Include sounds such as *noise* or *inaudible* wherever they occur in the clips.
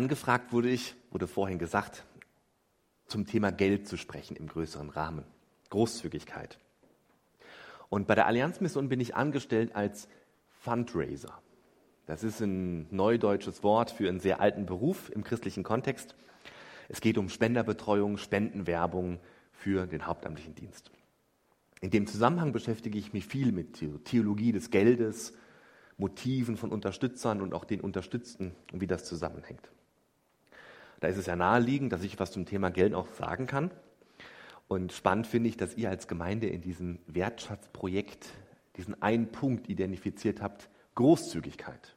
Angefragt wurde ich, wurde vorhin gesagt, zum Thema Geld zu sprechen im größeren Rahmen. Großzügigkeit. Und bei der Allianzmission bin ich angestellt als Fundraiser. Das ist ein neudeutsches Wort für einen sehr alten Beruf im christlichen Kontext. Es geht um Spenderbetreuung, Spendenwerbung für den hauptamtlichen Dienst. In dem Zusammenhang beschäftige ich mich viel mit Theologie des Geldes, Motiven von Unterstützern und auch den Unterstützten und wie das zusammenhängt. Da ist es ja naheliegend, dass ich was zum Thema Geld auch sagen kann. Und spannend finde ich, dass ihr als Gemeinde in diesem Wertschatzprojekt diesen einen Punkt identifiziert habt, Großzügigkeit.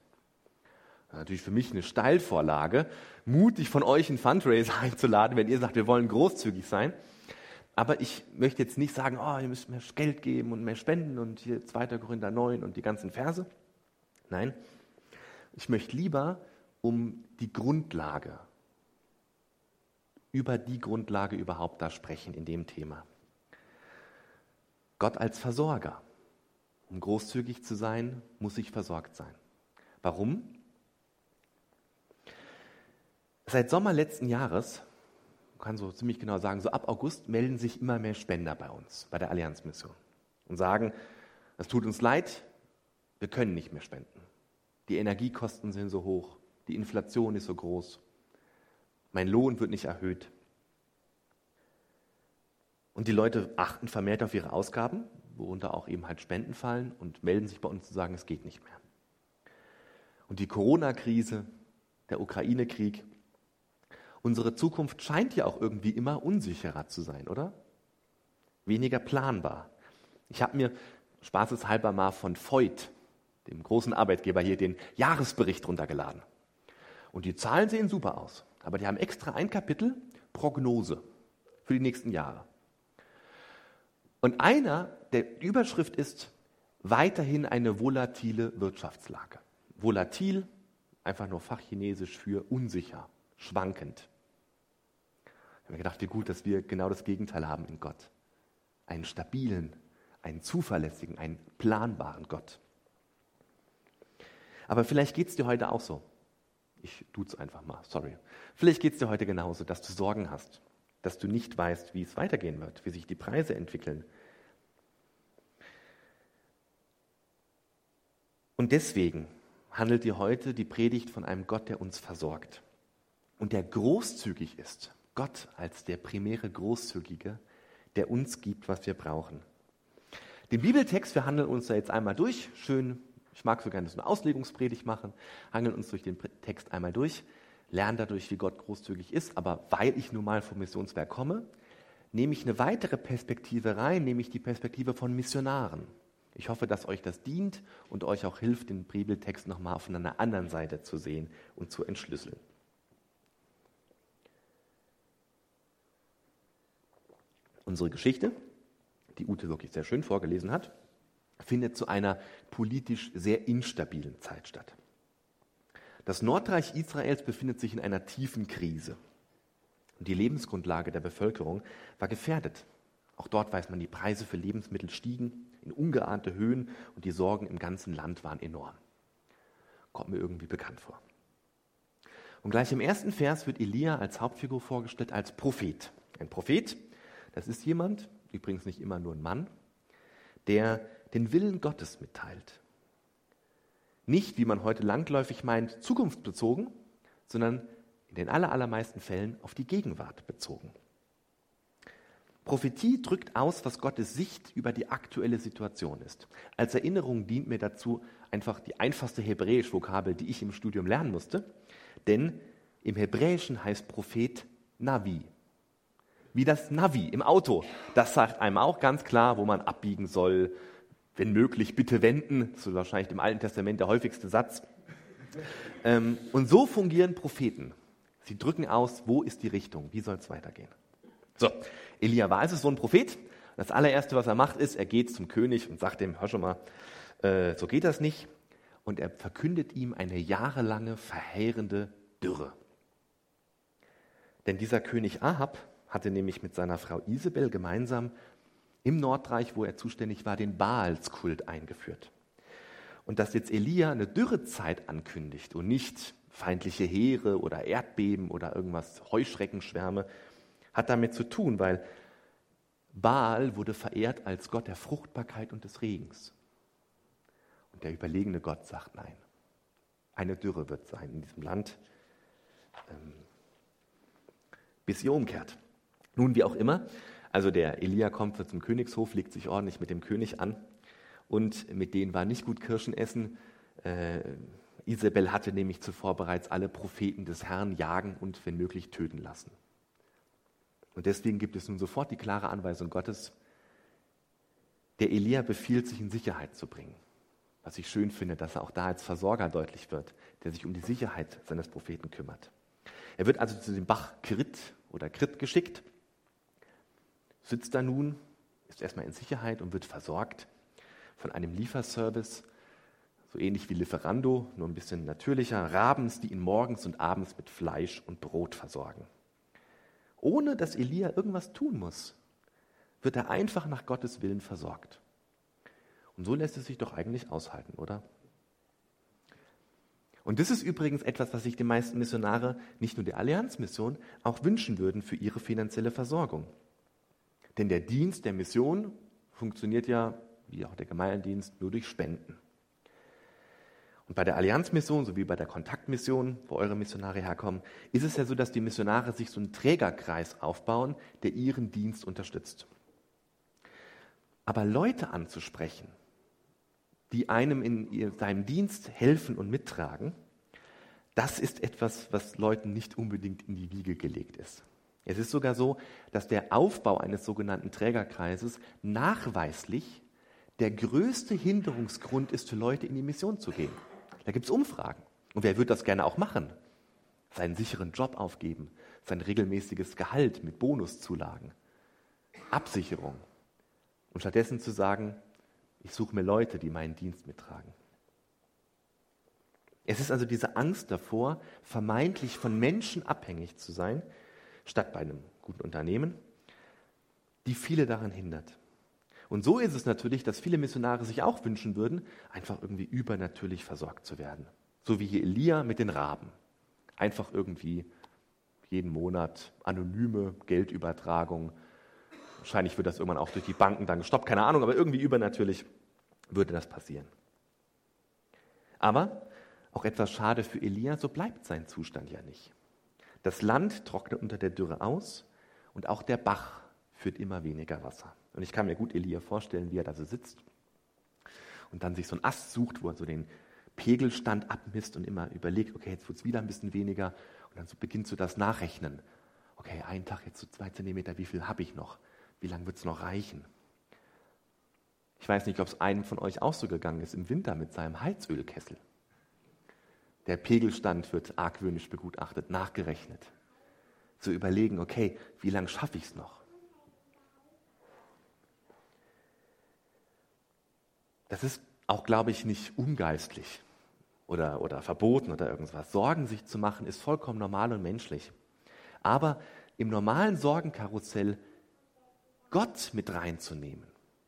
Natürlich für mich eine Steilvorlage, mutig von euch einen Fundraiser *laughs* einzuladen, wenn ihr sagt, wir wollen großzügig sein. Aber ich möchte jetzt nicht sagen, oh, ihr müsst mehr Geld geben und mehr spenden und hier 2. Korinther 9 und die ganzen Verse. Nein, ich möchte lieber um die Grundlage, über die Grundlage überhaupt da sprechen in dem Thema. Gott als Versorger. Um großzügig zu sein, muss ich versorgt sein. Warum? Seit Sommer letzten Jahres, man kann so ziemlich genau sagen, so ab August melden sich immer mehr Spender bei uns, bei der Allianzmission und sagen, es tut uns leid, wir können nicht mehr spenden. Die Energiekosten sind so hoch, die Inflation ist so groß, mein Lohn wird nicht erhöht. Und die Leute achten vermehrt auf ihre Ausgaben, worunter auch eben halt Spenden fallen und melden sich bei uns zu sagen, es geht nicht mehr. Und die Corona-Krise, der Ukraine-Krieg, Unsere Zukunft scheint ja auch irgendwie immer unsicherer zu sein, oder? Weniger planbar. Ich habe mir spaßeshalber mal von Voigt, dem großen Arbeitgeber hier, den Jahresbericht runtergeladen. Und die Zahlen sehen super aus. Aber die haben extra ein Kapitel Prognose für die nächsten Jahre. Und einer der Überschrift ist weiterhin eine volatile Wirtschaftslage. Volatil, einfach nur fachchinesisch für unsicher, schwankend. Ich habe mir gedacht, wie gut, dass wir genau das Gegenteil haben in Gott. Einen stabilen, einen zuverlässigen, einen planbaren Gott. Aber vielleicht geht es dir heute auch so. Ich es einfach mal, sorry. Vielleicht geht es dir heute genauso, dass du Sorgen hast, dass du nicht weißt, wie es weitergehen wird, wie sich die Preise entwickeln. Und deswegen handelt dir heute die Predigt von einem Gott, der uns versorgt und der großzügig ist Gott als der primäre Großzügige, der uns gibt, was wir brauchen. Den Bibeltext, wir handeln uns da jetzt einmal durch, schön, ich mag so gerne so eine Auslegungspredigt machen, handeln uns durch den Text einmal durch, lernen dadurch, wie Gott großzügig ist, aber weil ich nun mal vom Missionswerk komme, nehme ich eine weitere Perspektive rein, nämlich die Perspektive von Missionaren. Ich hoffe, dass euch das dient und euch auch hilft, den Bibeltext nochmal von einer anderen Seite zu sehen und zu entschlüsseln. Unsere Geschichte, die Ute wirklich sehr schön vorgelesen hat, findet zu einer politisch sehr instabilen Zeit statt. Das Nordreich Israels befindet sich in einer tiefen Krise. Und die Lebensgrundlage der Bevölkerung war gefährdet. Auch dort weiß man, die Preise für Lebensmittel stiegen in ungeahnte Höhen und die Sorgen im ganzen Land waren enorm. Kommt mir irgendwie bekannt vor. Und gleich im ersten Vers wird Elia als Hauptfigur vorgestellt als Prophet. Ein Prophet, das ist jemand, übrigens nicht immer nur ein Mann, der den Willen Gottes mitteilt. Nicht, wie man heute langläufig meint, zukunftsbezogen, sondern in den allermeisten Fällen auf die Gegenwart bezogen. Prophetie drückt aus, was Gottes Sicht über die aktuelle Situation ist. Als Erinnerung dient mir dazu einfach die einfachste Hebräisch-Vokabel, die ich im Studium lernen musste. Denn im Hebräischen heißt Prophet Navi wie das Navi im Auto. Das sagt einem auch ganz klar, wo man abbiegen soll. Wenn möglich, bitte wenden. Das ist wahrscheinlich im Alten Testament der häufigste Satz. Ähm, und so fungieren Propheten. Sie drücken aus, wo ist die Richtung, wie soll es weitergehen. So, Elia war also so ein Prophet. Das allererste, was er macht, ist, er geht zum König und sagt dem, hör schon mal, äh, so geht das nicht. Und er verkündet ihm eine jahrelange verheerende Dürre. Denn dieser König Ahab hatte nämlich mit seiner Frau Isabel gemeinsam im Nordreich, wo er zuständig war, den Baalskult eingeführt. Und dass jetzt Elia eine Dürrezeit ankündigt und nicht feindliche Heere oder Erdbeben oder irgendwas, Heuschreckenschwärme, hat damit zu tun, weil Baal wurde verehrt als Gott der Fruchtbarkeit und des Regens. Und der überlegene Gott sagt nein. Eine Dürre wird sein in diesem Land, ähm, bis sie umkehrt. Nun, wie auch immer, also der Elia kommt zum Königshof, legt sich ordentlich mit dem König an und mit denen war nicht gut Kirschen essen. Äh, Isabel hatte nämlich zuvor bereits alle Propheten des Herrn jagen und wenn möglich töten lassen. Und deswegen gibt es nun sofort die klare Anweisung Gottes, der Elia befiehlt, sich in Sicherheit zu bringen. Was ich schön finde, dass er auch da als Versorger deutlich wird, der sich um die Sicherheit seines Propheten kümmert. Er wird also zu dem Bach Krit oder Krit geschickt, sitzt da nun, ist erstmal in Sicherheit und wird versorgt von einem Lieferservice, so ähnlich wie Lieferando, nur ein bisschen natürlicher, Rabens, die ihn morgens und abends mit Fleisch und Brot versorgen. Ohne dass Elia irgendwas tun muss, wird er einfach nach Gottes Willen versorgt. Und so lässt es sich doch eigentlich aushalten, oder? Und das ist übrigens etwas, was sich die meisten Missionare, nicht nur der Allianzmission, auch wünschen würden für ihre finanzielle Versorgung. Denn der Dienst der Mission funktioniert ja, wie auch der Gemeindienst, nur durch Spenden. Und bei der Allianzmission sowie bei der Kontaktmission, wo eure Missionare herkommen, ist es ja so, dass die Missionare sich so einen Trägerkreis aufbauen, der ihren Dienst unterstützt. Aber Leute anzusprechen, die einem in seinem Dienst helfen und mittragen, das ist etwas, was Leuten nicht unbedingt in die Wiege gelegt ist. Es ist sogar so, dass der Aufbau eines sogenannten Trägerkreises nachweislich der größte Hinderungsgrund ist für Leute, in die Mission zu gehen. Da gibt es Umfragen. Und wer würde das gerne auch machen? Seinen sicheren Job aufgeben, sein regelmäßiges Gehalt mit Bonuszulagen, Absicherung. Und stattdessen zu sagen, ich suche mir Leute, die meinen Dienst mittragen. Es ist also diese Angst davor, vermeintlich von Menschen abhängig zu sein, statt bei einem guten Unternehmen, die viele daran hindert. Und so ist es natürlich, dass viele Missionare sich auch wünschen würden, einfach irgendwie übernatürlich versorgt zu werden. So wie hier Elia mit den Raben. Einfach irgendwie jeden Monat anonyme Geldübertragung Wahrscheinlich wird das irgendwann auch durch die Banken dann gestoppt, keine Ahnung, aber irgendwie übernatürlich würde das passieren. Aber auch etwas schade für Elia, so bleibt sein Zustand ja nicht. Das Land trocknet unter der Dürre aus und auch der Bach führt immer weniger Wasser. Und ich kann mir gut Elia vorstellen, wie er da so sitzt und dann sich so einen Ast sucht, wo er so den Pegelstand abmisst und immer überlegt, okay, jetzt wird es wieder ein bisschen weniger und dann so beginnt so das Nachrechnen. Okay, einen Tag jetzt so zwei Zentimeter, wie viel habe ich noch? Wie lange wird es noch reichen? Ich weiß nicht, ob es einem von euch auch so gegangen ist im Winter mit seinem Heizölkessel. Der Pegelstand wird argwöhnisch begutachtet, nachgerechnet. Zu überlegen, okay, wie lange schaffe ich es noch? Das ist auch, glaube ich, nicht ungeistlich oder, oder verboten oder irgendwas. Sorgen sich zu machen ist vollkommen normal und menschlich. Aber im normalen Sorgenkarussell Gott mit reinzunehmen.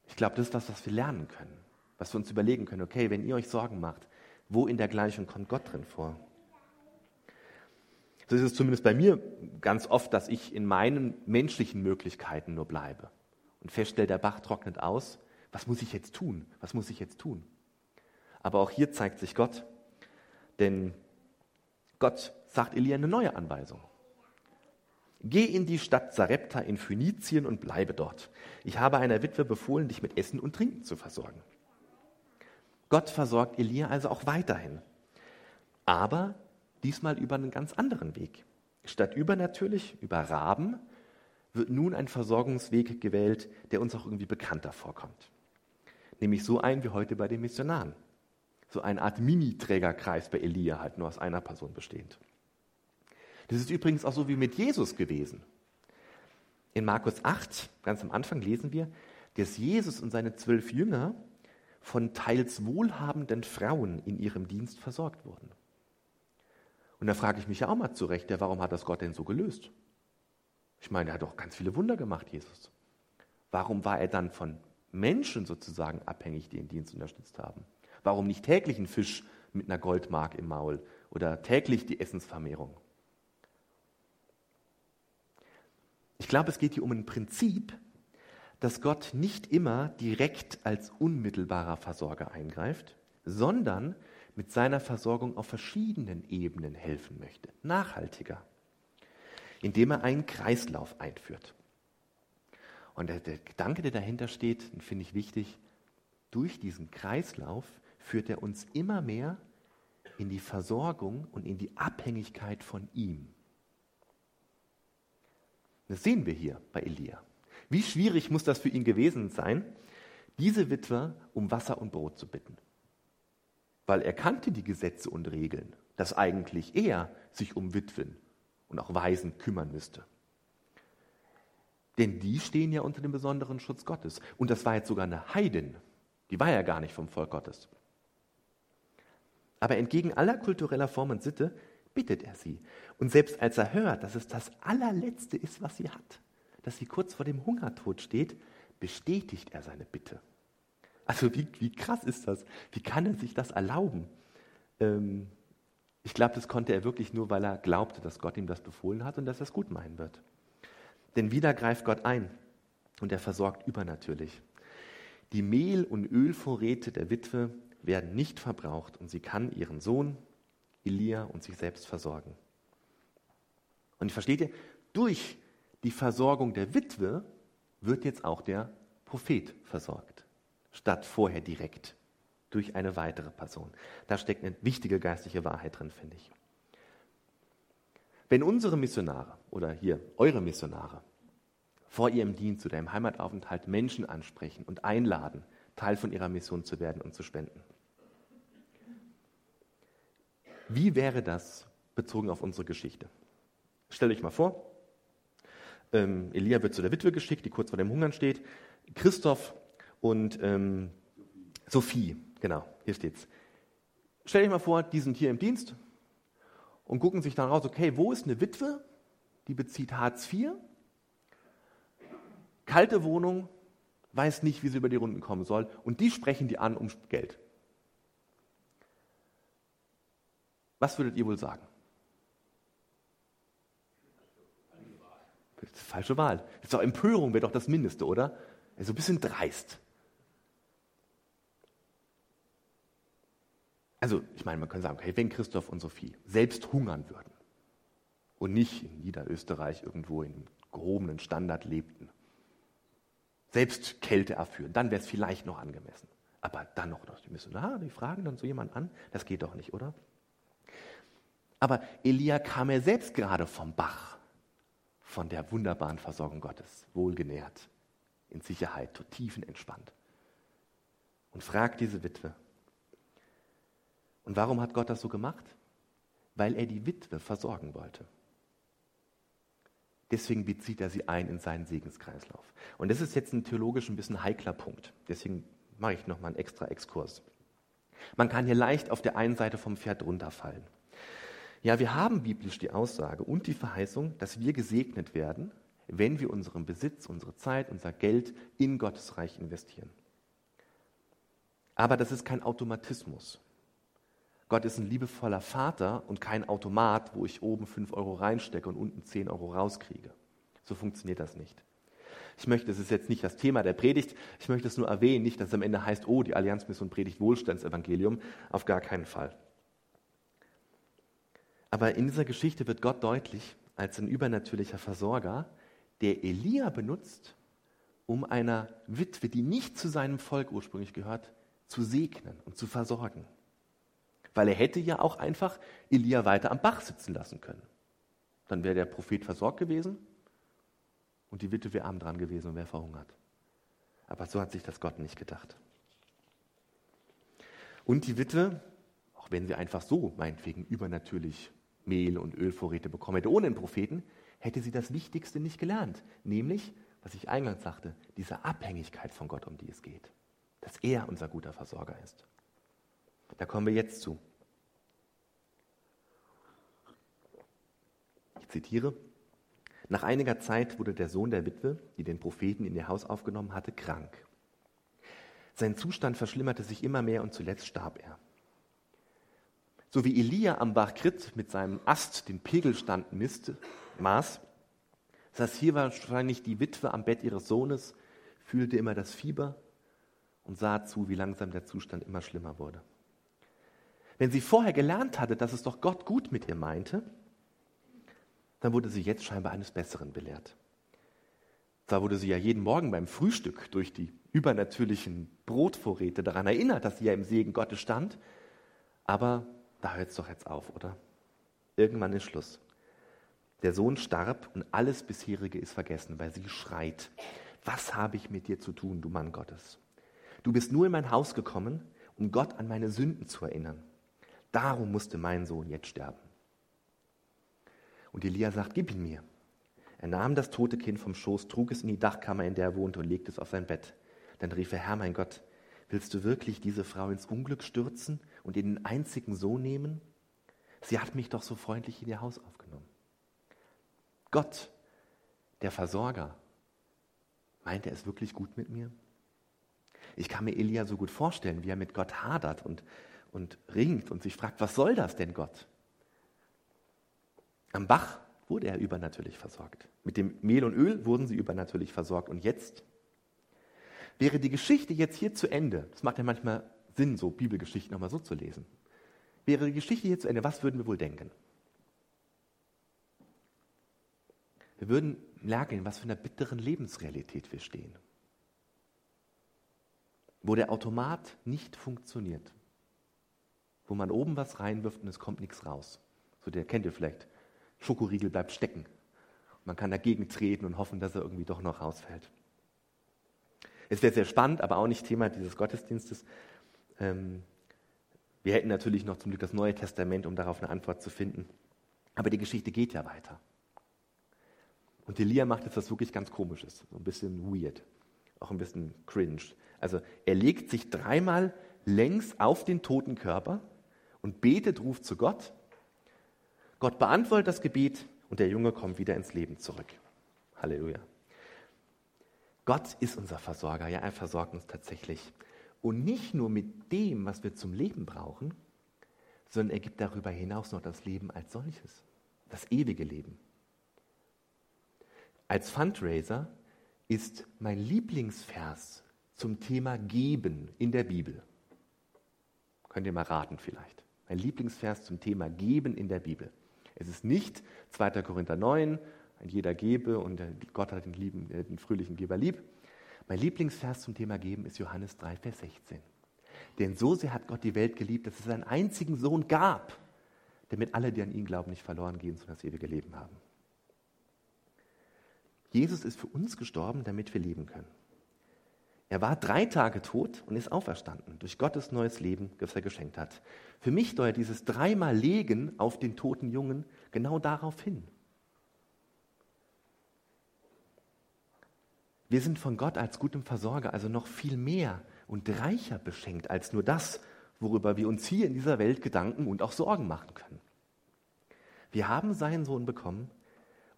Ich glaube, das ist was, was wir lernen können, was wir uns überlegen können. Okay, wenn ihr euch Sorgen macht, wo in der Gleichung kommt Gott drin vor? So ist es zumindest bei mir ganz oft, dass ich in meinen menschlichen Möglichkeiten nur bleibe und feststelle, der Bach trocknet aus. Was muss ich jetzt tun? Was muss ich jetzt tun? Aber auch hier zeigt sich Gott, denn Gott sagt Elia eine neue Anweisung. Geh in die Stadt Sarepta in Phönizien und bleibe dort. Ich habe einer Witwe befohlen, dich mit Essen und Trinken zu versorgen. Gott versorgt Elia also auch weiterhin. Aber diesmal über einen ganz anderen Weg. Statt übernatürlich, über Raben, wird nun ein Versorgungsweg gewählt, der uns auch irgendwie bekannter vorkommt. Nämlich so ein wie heute bei den Missionaren. So eine Art Mini-Trägerkreis bei Elia, halt nur aus einer Person bestehend. Das ist übrigens auch so wie mit Jesus gewesen. In Markus 8, ganz am Anfang lesen wir, dass Jesus und seine zwölf Jünger von teils wohlhabenden Frauen in ihrem Dienst versorgt wurden. Und da frage ich mich ja auch mal zurecht, ja, warum hat das Gott denn so gelöst? Ich meine, er hat doch ganz viele Wunder gemacht, Jesus. Warum war er dann von Menschen sozusagen abhängig, die den Dienst unterstützt haben? Warum nicht täglich ein Fisch mit einer Goldmark im Maul oder täglich die Essensvermehrung. Ich glaube, es geht hier um ein Prinzip, dass Gott nicht immer direkt als unmittelbarer Versorger eingreift, sondern mit seiner Versorgung auf verschiedenen Ebenen helfen möchte, nachhaltiger, indem er einen Kreislauf einführt. Und der, der Gedanke, der dahinter steht, finde ich wichtig, durch diesen Kreislauf führt er uns immer mehr in die Versorgung und in die Abhängigkeit von ihm. Das sehen wir hier bei Elia. Wie schwierig muss das für ihn gewesen sein, diese Witwe um Wasser und Brot zu bitten? Weil er kannte die Gesetze und Regeln, dass eigentlich er sich um Witwen und auch Waisen kümmern müsste. Denn die stehen ja unter dem besonderen Schutz Gottes. Und das war jetzt sogar eine Heidin. Die war ja gar nicht vom Volk Gottes. Aber entgegen aller kultureller Form und Sitte bittet er sie. Und selbst als er hört, dass es das allerletzte ist, was sie hat, dass sie kurz vor dem Hungertod steht, bestätigt er seine Bitte. Also wie, wie krass ist das? Wie kann er sich das erlauben? Ähm, ich glaube, das konnte er wirklich nur, weil er glaubte, dass Gott ihm das befohlen hat und dass er es gut meinen wird. Denn wieder greift Gott ein und er versorgt übernatürlich. Die Mehl- und Ölvorräte der Witwe werden nicht verbraucht und sie kann ihren Sohn Elia und sich selbst versorgen. Und versteht ihr, durch die Versorgung der Witwe wird jetzt auch der Prophet versorgt, statt vorher direkt durch eine weitere Person. Da steckt eine wichtige geistliche Wahrheit drin, finde ich. Wenn unsere Missionare oder hier eure Missionare vor ihrem Dienst oder im Heimataufenthalt Menschen ansprechen und einladen, Teil von ihrer Mission zu werden und zu spenden, wie wäre das bezogen auf unsere Geschichte? Stellt euch mal vor, ähm, Elia wird zu der Witwe geschickt, die kurz vor dem Hungern steht. Christoph und ähm, Sophie, genau, hier steht's. Stellt euch mal vor, die sind hier im Dienst und gucken sich dann raus, okay, wo ist eine Witwe, die bezieht Hartz IV, kalte Wohnung, weiß nicht, wie sie über die Runden kommen soll und die sprechen die an um Geld. Was würdet ihr wohl sagen? Falsche Wahl. Ist doch Empörung, wäre doch das Mindeste, oder? So ein bisschen dreist. Also, ich meine, man könnte sagen, okay, wenn Christoph und Sophie selbst hungern würden und nicht in Niederösterreich irgendwo in einem gehobenen Standard lebten, selbst Kälte erführen, dann wäre es vielleicht noch angemessen. Aber dann noch, die müssen, ah, die fragen dann so jemand an, das geht doch nicht, oder? Aber Elia kam er selbst gerade vom Bach, von der wunderbaren Versorgung Gottes, wohlgenährt, in Sicherheit, tiefenentspannt. Und fragt diese Witwe. Und warum hat Gott das so gemacht? Weil er die Witwe versorgen wollte. Deswegen bezieht er sie ein in seinen Segenskreislauf. Und das ist jetzt ein theologisch ein bisschen heikler Punkt. Deswegen mache ich nochmal einen extra Exkurs. Man kann hier leicht auf der einen Seite vom Pferd runterfallen. Ja, wir haben biblisch die Aussage und die Verheißung, dass wir gesegnet werden, wenn wir unseren Besitz, unsere Zeit, unser Geld in Gottes Reich investieren. Aber das ist kein Automatismus. Gott ist ein liebevoller Vater und kein Automat, wo ich oben 5 Euro reinstecke und unten 10 Euro rauskriege. So funktioniert das nicht. Ich möchte, das ist jetzt nicht das Thema der Predigt, ich möchte es nur erwähnen, nicht, dass es am Ende heißt, oh, die Allianzmission predigt Wohlstandsevangelium, auf gar keinen Fall. Aber in dieser Geschichte wird Gott deutlich als ein übernatürlicher Versorger, der Elia benutzt, um einer Witwe, die nicht zu seinem Volk ursprünglich gehört, zu segnen und zu versorgen. Weil er hätte ja auch einfach Elia weiter am Bach sitzen lassen können. Dann wäre der Prophet versorgt gewesen und die Witwe wäre arm dran gewesen und wäre verhungert. Aber so hat sich das Gott nicht gedacht. Und die Witwe, auch wenn sie einfach so meinetwegen übernatürlich Mehl und Ölvorräte bekommen hätte ohne den Propheten, hätte sie das Wichtigste nicht gelernt, nämlich, was ich eingangs sagte, diese Abhängigkeit von Gott, um die es geht, dass er unser guter Versorger ist. Da kommen wir jetzt zu. Ich zitiere, nach einiger Zeit wurde der Sohn der Witwe, die den Propheten in ihr Haus aufgenommen hatte, krank. Sein Zustand verschlimmerte sich immer mehr und zuletzt starb er. So wie Elia am Bach Krit mit seinem Ast den Pegelstand misst, maß, heißt hier wahrscheinlich die Witwe am Bett ihres Sohnes, fühlte immer das Fieber und sah zu, wie langsam der Zustand immer schlimmer wurde. Wenn sie vorher gelernt hatte, dass es doch Gott gut mit ihr meinte, dann wurde sie jetzt scheinbar eines Besseren belehrt. Zwar wurde sie ja jeden Morgen beim Frühstück durch die übernatürlichen Brotvorräte daran erinnert, dass sie ja im Segen Gottes stand, aber da hört es doch jetzt auf, oder? Irgendwann ist Schluss. Der Sohn starb und alles bisherige ist vergessen, weil sie schreit. Was habe ich mit dir zu tun, du Mann Gottes? Du bist nur in mein Haus gekommen, um Gott an meine Sünden zu erinnern. Darum musste mein Sohn jetzt sterben. Und Elia sagt, gib ihn mir. Er nahm das tote Kind vom Schoß, trug es in die Dachkammer, in der er wohnte, und legte es auf sein Bett. Dann rief er, Herr mein Gott, willst du wirklich diese Frau ins Unglück stürzen und ihren einzigen Sohn nehmen? Sie hat mich doch so freundlich in ihr Haus aufgenommen. Gott, der Versorger, meint er es wirklich gut mit mir? Ich kann mir Elia so gut vorstellen, wie er mit Gott hadert und, und ringt und sich fragt, was soll das denn Gott? Am Bach wurde er übernatürlich versorgt. Mit dem Mehl und Öl wurden sie übernatürlich versorgt. Und jetzt wäre die Geschichte jetzt hier zu Ende. Das macht ja manchmal Sinn, so Bibelgeschichten nochmal so zu lesen. Wäre die Geschichte hier zu Ende, was würden wir wohl denken? Wir würden merken, in was für einer bitteren Lebensrealität wir stehen. Wo der Automat nicht funktioniert. Wo man oben was reinwirft und es kommt nichts raus. So, der kennt ihr vielleicht. Schokoriegel bleibt stecken. Man kann dagegen treten und hoffen, dass er irgendwie doch noch rausfällt. Es wäre sehr spannend, aber auch nicht Thema dieses Gottesdienstes. Ähm, wir hätten natürlich noch zum Glück das Neue Testament, um darauf eine Antwort zu finden. Aber die Geschichte geht ja weiter. Und Elia macht jetzt was wirklich ganz Komisches, so ein bisschen weird, auch ein bisschen cringe. Also er legt sich dreimal längs auf den toten Körper und betet, ruft zu Gott Gott beantwortet das Gebet und der Junge kommt wieder ins Leben zurück. Halleluja. Gott ist unser Versorger, ja, er versorgt uns tatsächlich. Und nicht nur mit dem, was wir zum Leben brauchen, sondern er gibt darüber hinaus noch das Leben als solches, das ewige Leben. Als Fundraiser ist mein Lieblingsvers zum Thema Geben in der Bibel. Könnt ihr mal raten vielleicht. Mein Lieblingsvers zum Thema Geben in der Bibel. Es ist nicht 2. Korinther 9, ein jeder gebe und Gott hat den, lieben, äh, den fröhlichen Geber lieb. Mein Lieblingsvers zum Thema Geben ist Johannes 3, Vers 16. Denn so sehr hat Gott die Welt geliebt, dass es seinen einzigen Sohn gab, damit alle, die an ihn glauben, nicht verloren gehen, sondern das ewige Leben haben. Jesus ist für uns gestorben, damit wir leben können. Er war drei Tage tot und ist auferstanden durch Gottes neues Leben, das er geschenkt hat. Für mich deutet dieses dreimal Legen auf den toten Jungen genau darauf hin. Wir sind von Gott als gutem Versorger also noch viel mehr und reicher beschenkt als nur das, worüber wir uns hier in dieser Welt Gedanken und auch Sorgen machen können. Wir haben seinen Sohn bekommen,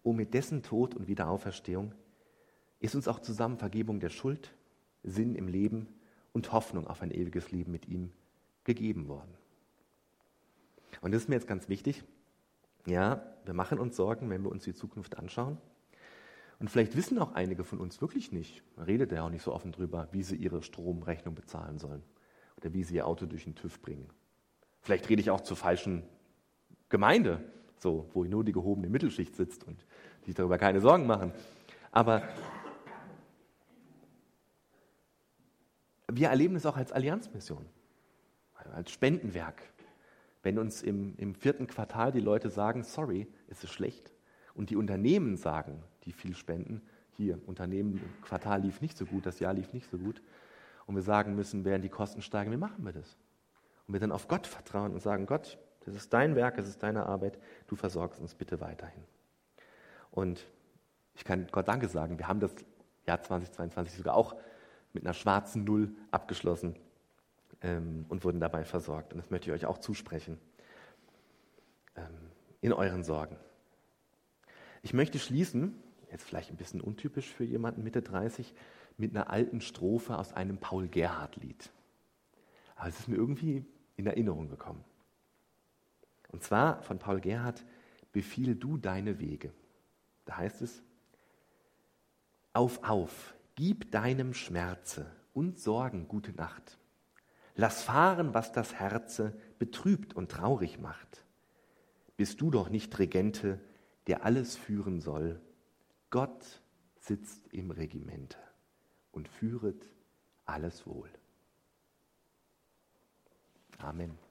um mit dessen Tod und Wiederauferstehung ist uns auch zusammen Vergebung der Schuld, Sinn im Leben und Hoffnung auf ein ewiges Leben mit ihm gegeben worden. Und das ist mir jetzt ganz wichtig. Ja, wir machen uns Sorgen, wenn wir uns die Zukunft anschauen. Und vielleicht wissen auch einige von uns wirklich nicht, man redet ja auch nicht so offen drüber, wie sie ihre Stromrechnung bezahlen sollen oder wie sie ihr Auto durch den TÜV bringen. Vielleicht rede ich auch zur falschen Gemeinde, so, wo nur die gehobene Mittelschicht sitzt und sich darüber keine Sorgen machen. Aber wir erleben es auch als Allianzmission, als Spendenwerk. Wenn uns im, im vierten Quartal die Leute sagen, sorry, es ist schlecht, und die Unternehmen sagen, die viel spenden, hier, Unternehmen, Quartal lief nicht so gut, das Jahr lief nicht so gut, und wir sagen müssen, werden die Kosten steigen, wie machen wir das? Und wir dann auf Gott vertrauen und sagen, Gott, das ist dein Werk, es ist deine Arbeit, du versorgst uns bitte weiterhin. Und ich kann Gott Danke sagen, wir haben das Jahr 2022 sogar auch mit einer schwarzen Null abgeschlossen ähm, und wurden dabei versorgt. Und das möchte ich euch auch zusprechen ähm, in euren Sorgen. Ich möchte schließen, jetzt vielleicht ein bisschen untypisch für jemanden Mitte 30, mit einer alten Strophe aus einem Paul Gerhardt-Lied. Aber es ist mir irgendwie in Erinnerung gekommen. Und zwar von Paul Gerhardt, befiehl du deine Wege. Da heißt es, auf, auf, gib deinem Schmerze und Sorgen gute Nacht. Lass fahren, was das Herze betrübt und traurig macht. Bist du doch nicht Regente, der alles führen soll. Gott sitzt im Regimente und führet alles wohl. Amen.